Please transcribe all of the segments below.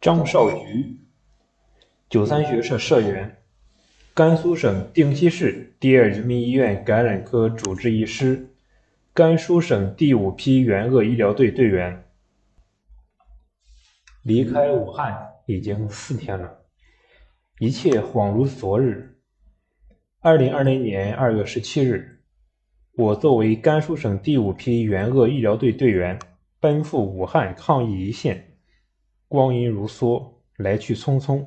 张少菊，九三学社社员，甘肃省定西市第二人民医院感染科主治医师，甘肃省第五批援鄂医疗队队员。离开武汉已经四天了，一切恍如昨日。二零二零年二月十七日。我作为甘肃省第五批援鄂医疗队队员，奔赴武汉抗疫一线。光阴如梭，来去匆匆，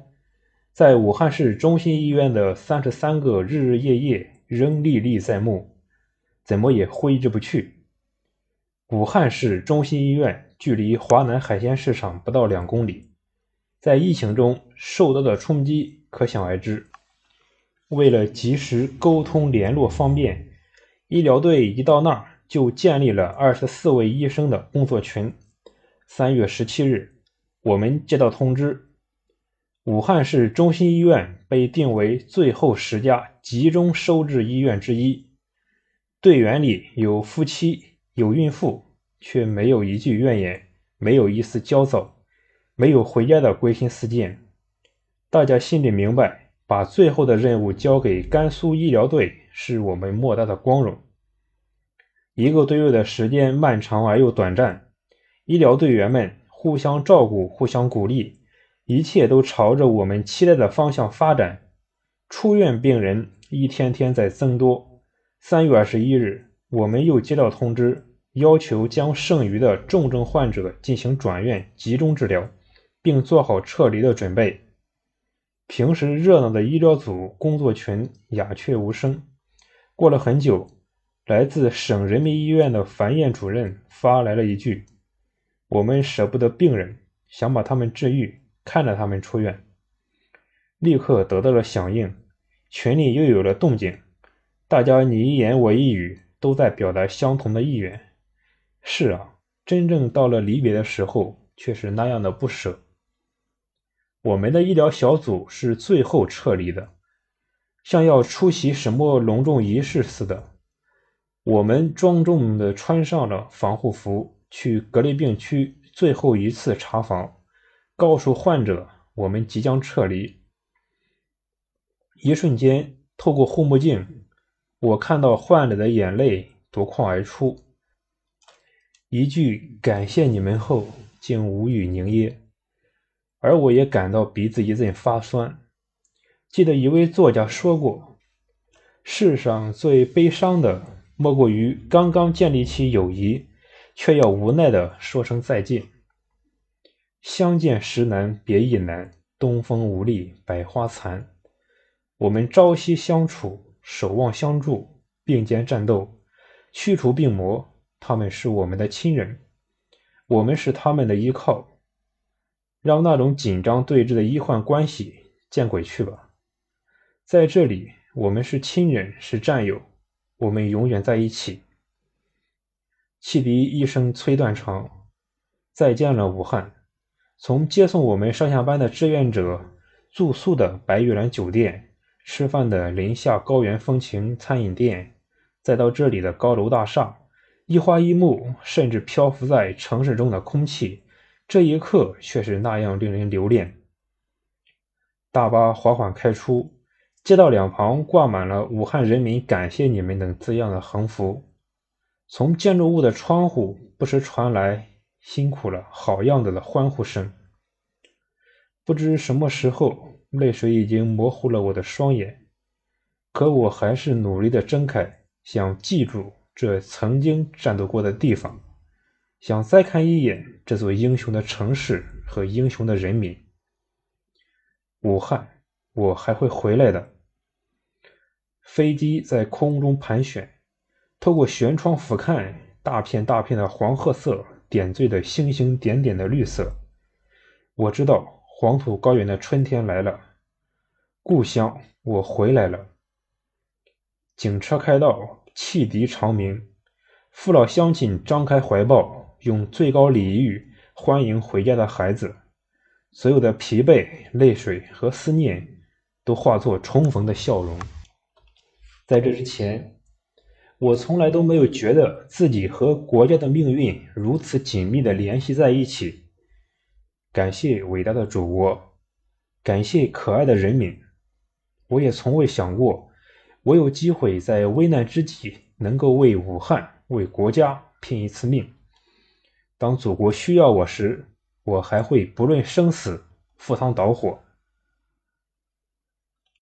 在武汉市中心医院的三十三个日日夜夜仍历历在目，怎么也挥之不去。武汉市中心医院距离华南海鲜市场不到两公里，在疫情中受到的冲击可想而知。为了及时沟通联络方便。医疗队一到那儿，就建立了二十四位医生的工作群。三月十七日，我们接到通知，武汉市中心医院被定为最后十家集中收治医院之一。队员里有夫妻，有孕妇，却没有一句怨言，没有一丝焦躁，没有回家的归心似箭。大家心里明白，把最后的任务交给甘肃医疗队。是我们莫大的光荣。一个多月的时间漫长而又短暂，医疗队员们互相照顾、互相鼓励，一切都朝着我们期待的方向发展。出院病人一天天在增多。三月二十一日，我们又接到通知，要求将剩余的重症患者进行转院集中治疗，并做好撤离的准备。平时热闹的医疗组工作群鸦雀无声。过了很久，来自省人民医院的樊燕主任发来了一句：“我们舍不得病人，想把他们治愈，看着他们出院。”立刻得到了响应，群里又有了动静，大家你一言我一语，都在表达相同的意愿。是啊，真正到了离别的时候，却是那样的不舍。我们的医疗小组是最后撤离的。像要出席什么隆重仪式似的，我们庄重地穿上了防护服，去隔离病区最后一次查房，告诉患者我们即将撤离。一瞬间，透过护目镜，我看到患者的眼泪夺眶而出，一句“感谢你们”后，竟无语凝噎，而我也感到鼻子一阵发酸。记得一位作家说过：“世上最悲伤的，莫过于刚刚建立起友谊，却要无奈的说声再见。相见时难别亦难，东风无力百花残。我们朝夕相处，守望相助，并肩战斗，驱除病魔。他们是我们的亲人，我们是他们的依靠。让那种紧张对峙的医患关系见鬼去吧！”在这里，我们是亲人，是战友，我们永远在一起。汽笛一声催断肠，再见了武汉。从接送我们上下班的志愿者，住宿的白玉兰酒店，吃饭的林下高原风情餐饮店，再到这里的高楼大厦，一花一木，甚至漂浮在城市中的空气，这一刻却是那样令人留恋。大巴缓缓开出。街道两旁挂满了“武汉人民感谢你们”等字样的横幅，从建筑物的窗户不时传来“辛苦了，好样的”的欢呼声。不知什么时候，泪水已经模糊了我的双眼，可我还是努力的睁开，想记住这曾经战斗过的地方，想再看一眼这座英雄的城市和英雄的人民。武汉，我还会回来的。飞机在空中盘旋，透过舷窗俯瞰，大片大片的黄褐色点缀的星星点点的绿色。我知道黄土高原的春天来了，故乡，我回来了。警车开道，汽笛长鸣，父老乡亲张开怀抱，用最高礼遇欢迎回家的孩子。所有的疲惫、泪水和思念，都化作重逢的笑容。在这之前，我从来都没有觉得自己和国家的命运如此紧密的联系在一起。感谢伟大的祖国，感谢可爱的人民。我也从未想过，我有机会在危难之际能够为武汉、为国家拼一次命。当祖国需要我时，我还会不论生死赴汤蹈火。